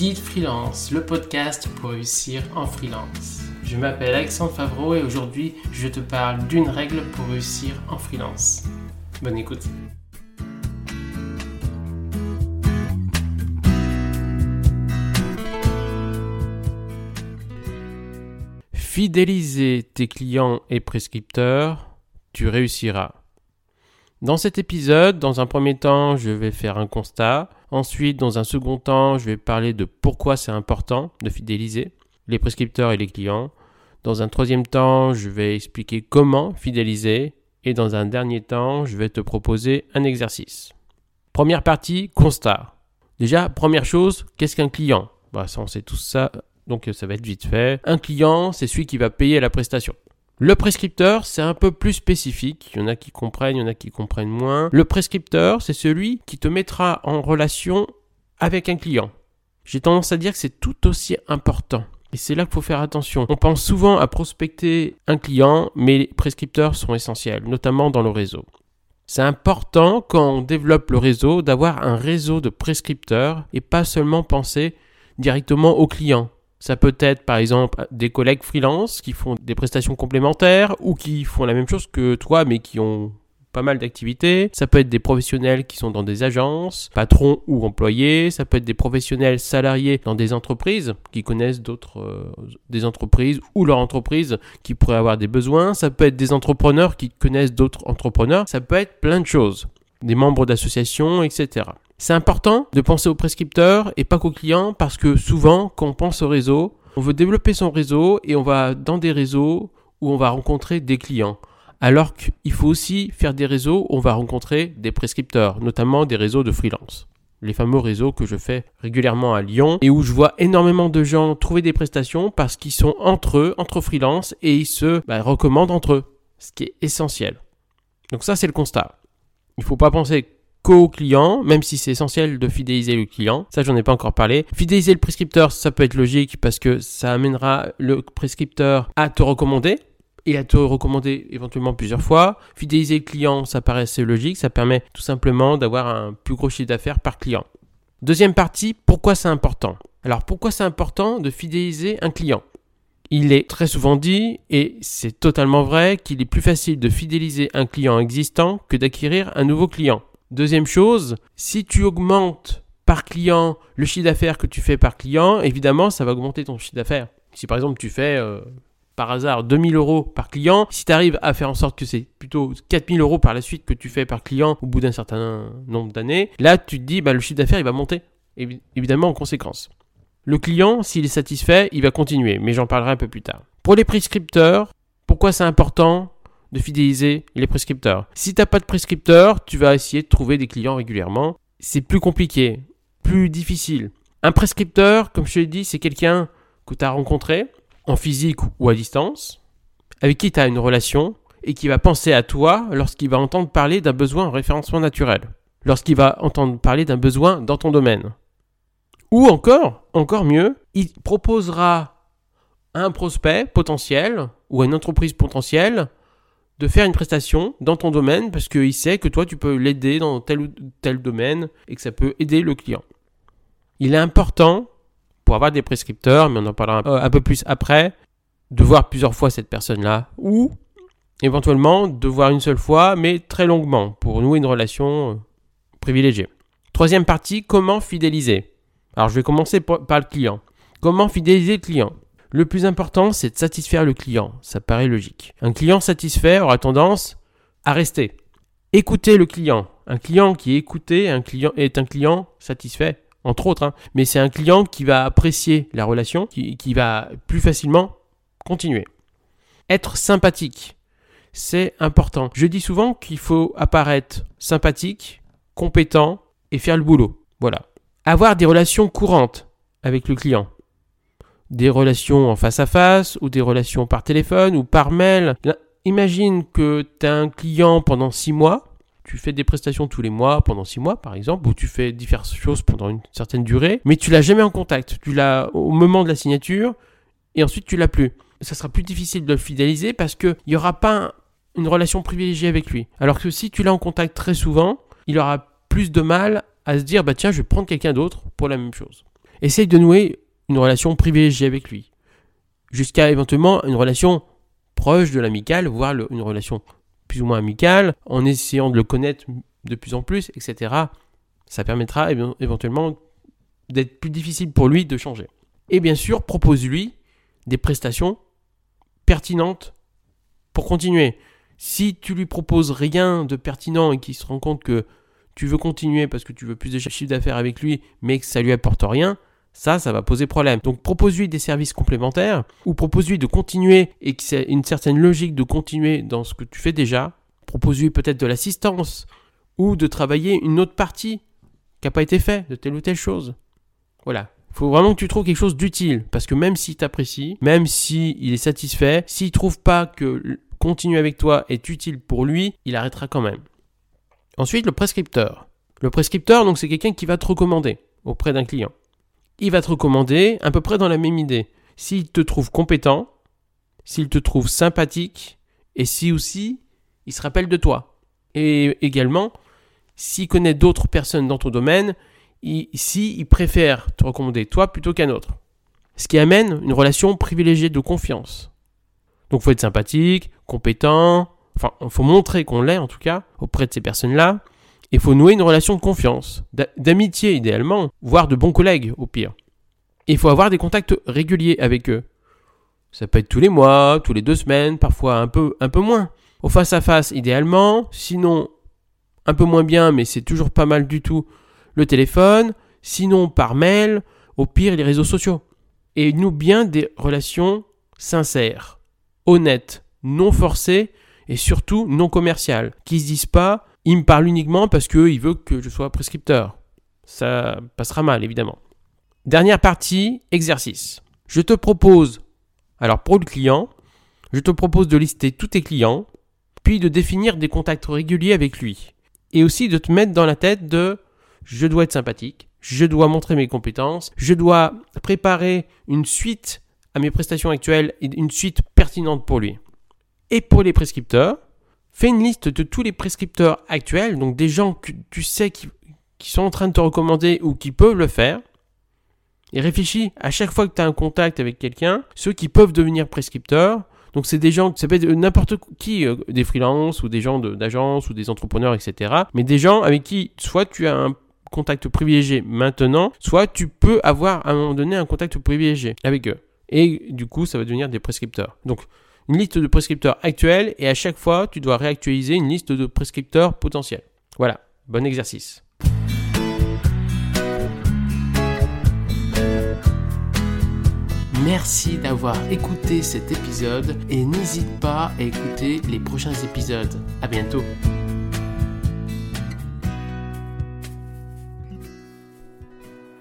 Guide Freelance, le podcast pour réussir en freelance. Je m'appelle Alexandre Favreau et aujourd'hui je te parle d'une règle pour réussir en freelance. Bonne écoute. Fidéliser tes clients et prescripteurs, tu réussiras. Dans cet épisode, dans un premier temps, je vais faire un constat. Ensuite, dans un second temps, je vais parler de pourquoi c'est important de fidéliser les prescripteurs et les clients. Dans un troisième temps, je vais expliquer comment fidéliser. Et dans un dernier temps, je vais te proposer un exercice. Première partie, constat. Déjà, première chose, qu'est-ce qu'un client? Bah, ça, On sait tout ça, donc ça va être vite fait. Un client, c'est celui qui va payer la prestation. Le prescripteur, c'est un peu plus spécifique. Il y en a qui comprennent, il y en a qui comprennent moins. Le prescripteur, c'est celui qui te mettra en relation avec un client. J'ai tendance à dire que c'est tout aussi important. Et c'est là qu'il faut faire attention. On pense souvent à prospecter un client, mais les prescripteurs sont essentiels, notamment dans le réseau. C'est important quand on développe le réseau d'avoir un réseau de prescripteurs et pas seulement penser directement au client. Ça peut être par exemple des collègues freelance qui font des prestations complémentaires ou qui font la même chose que toi mais qui ont pas mal d'activités. Ça peut être des professionnels qui sont dans des agences, patrons ou employés. Ça peut être des professionnels salariés dans des entreprises qui connaissent d'autres euh, des entreprises ou leur entreprise qui pourrait avoir des besoins. Ça peut être des entrepreneurs qui connaissent d'autres entrepreneurs. Ça peut être plein de choses. Des membres d'associations, etc. C'est important de penser au prescripteur et pas qu'au client parce que souvent, quand on pense au réseau, on veut développer son réseau et on va dans des réseaux où on va rencontrer des clients. Alors qu'il faut aussi faire des réseaux où on va rencontrer des prescripteurs, notamment des réseaux de freelance. Les fameux réseaux que je fais régulièrement à Lyon et où je vois énormément de gens trouver des prestations parce qu'ils sont entre eux, entre freelance et ils se bah, recommandent entre eux, ce qui est essentiel. Donc ça c'est le constat. Il ne faut pas penser co-client, même si c'est essentiel de fidéliser le client. Ça, j'en ai pas encore parlé. Fidéliser le prescripteur, ça peut être logique parce que ça amènera le prescripteur à te recommander et à te recommander éventuellement plusieurs fois. Fidéliser le client, ça paraît assez logique. Ça permet tout simplement d'avoir un plus gros chiffre d'affaires par client. Deuxième partie, pourquoi c'est important? Alors, pourquoi c'est important de fidéliser un client? Il est très souvent dit, et c'est totalement vrai, qu'il est plus facile de fidéliser un client existant que d'acquérir un nouveau client. Deuxième chose, si tu augmentes par client le chiffre d'affaires que tu fais par client, évidemment, ça va augmenter ton chiffre d'affaires. Si par exemple tu fais euh, par hasard 2000 euros par client, si tu arrives à faire en sorte que c'est plutôt 4000 euros par la suite que tu fais par client au bout d'un certain nombre d'années, là tu te dis bah, le chiffre d'affaires il va monter, évidemment en conséquence. Le client, s'il est satisfait, il va continuer, mais j'en parlerai un peu plus tard. Pour les prescripteurs, pourquoi c'est important de fidéliser les prescripteurs? Si tu n'as pas de prescripteur, tu vas essayer de trouver des clients régulièrement. C'est plus compliqué, plus difficile. Un prescripteur, comme je te l'ai dit, c'est quelqu'un que tu as rencontré en physique ou à distance, avec qui tu as une relation et qui va penser à toi lorsqu'il va entendre parler d'un besoin en référencement naturel, lorsqu'il va entendre parler d'un besoin dans ton domaine. Ou encore, encore mieux, il proposera à un prospect potentiel ou à une entreprise potentielle de faire une prestation dans ton domaine parce qu'il sait que toi, tu peux l'aider dans tel ou tel domaine et que ça peut aider le client. Il est important, pour avoir des prescripteurs, mais on en parlera un peu plus après, de voir plusieurs fois cette personne-là ou éventuellement de voir une seule fois, mais très longuement pour nouer une relation euh, privilégiée. Troisième partie, comment fidéliser? Alors je vais commencer par le client. Comment fidéliser le client? Le plus important, c'est de satisfaire le client. Ça paraît logique. Un client satisfait aura tendance à rester. Écouter le client. Un client qui est écouté est un client satisfait, entre autres. Hein. Mais c'est un client qui va apprécier la relation, qui va plus facilement continuer. Être sympathique. C'est important. Je dis souvent qu'il faut apparaître sympathique, compétent et faire le boulot. Voilà. Avoir des relations courantes avec le client des relations en face à face ou des relations par téléphone ou par mail. Imagine que tu as un client pendant six mois, tu fais des prestations tous les mois pendant six mois par exemple, ou tu fais diverses choses pendant une certaine durée, mais tu l'as jamais en contact. Tu l'as au moment de la signature et ensuite tu l'as plus. Ça sera plus difficile de le fidéliser parce qu'il n'y aura pas une relation privilégiée avec lui. Alors que si tu l'as en contact très souvent, il aura plus de mal à se dire bah tiens je vais prendre quelqu'un d'autre pour la même chose. essaye de nouer une relation privilégiée avec lui, jusqu'à éventuellement une relation proche de l'amical, voire une relation plus ou moins amicale, en essayant de le connaître de plus en plus, etc. Ça permettra éventuellement d'être plus difficile pour lui de changer. Et bien sûr, propose-lui des prestations pertinentes pour continuer. Si tu lui proposes rien de pertinent et qu'il se rend compte que tu veux continuer parce que tu veux plus de chiffre d'affaires avec lui, mais que ça lui apporte rien, ça, ça va poser problème. Donc propose-lui des services complémentaires ou propose-lui de continuer et que c'est une certaine logique de continuer dans ce que tu fais déjà. Propose-lui peut-être de l'assistance ou de travailler une autre partie qui n'a pas été fait de telle ou telle chose. Voilà. Il faut vraiment que tu trouves quelque chose d'utile parce que même s'il t'apprécie, même s'il est satisfait, s'il trouve pas que continuer avec toi est utile pour lui, il arrêtera quand même. Ensuite, le prescripteur. Le prescripteur, donc, c'est quelqu'un qui va te recommander auprès d'un client. Il va te recommander à peu près dans la même idée. S'il te trouve compétent, s'il te trouve sympathique, et si aussi il se rappelle de toi. Et également, s'il connaît d'autres personnes dans ton domaine, s'il il préfère te recommander toi plutôt qu'un autre. Ce qui amène une relation privilégiée de confiance. Donc il faut être sympathique, compétent, enfin il faut montrer qu'on l'est en tout cas auprès de ces personnes-là. Il faut nouer une relation de confiance, d'amitié idéalement, voire de bons collègues au pire. il faut avoir des contacts réguliers avec eux. Ça peut être tous les mois, tous les deux semaines, parfois un peu, un peu moins. Au face à face idéalement, sinon un peu moins bien, mais c'est toujours pas mal du tout, le téléphone, sinon par mail, au pire les réseaux sociaux. Et nous bien des relations sincères honnête, non forcé et surtout non commercial, qui se disent pas il me parle uniquement parce qu'il veut que je sois prescripteur. Ça passera mal évidemment. Dernière partie, exercice. Je te propose, alors pour le client, je te propose de lister tous tes clients, puis de définir des contacts réguliers avec lui. Et aussi de te mettre dans la tête de je dois être sympathique, je dois montrer mes compétences, je dois préparer une suite à mes prestations actuelles et une suite pertinente pour lui. Et pour les prescripteurs, fais une liste de tous les prescripteurs actuels, donc des gens que tu sais qui, sont en train de te recommander ou qui peuvent le faire. Et réfléchis à chaque fois que tu as un contact avec quelqu'un, ceux qui peuvent devenir prescripteurs. Donc c'est des gens, ça peut être n'importe qui, euh, des freelances ou des gens d'agence ou des entrepreneurs, etc. Mais des gens avec qui soit tu as un contact privilégié maintenant, soit tu peux avoir à un moment donné un contact privilégié avec eux et du coup ça va devenir des prescripteurs. Donc une liste de prescripteurs actuels et à chaque fois tu dois réactualiser une liste de prescripteurs potentiels. Voilà, bon exercice. Merci d'avoir écouté cet épisode et n'hésite pas à écouter les prochains épisodes. À bientôt.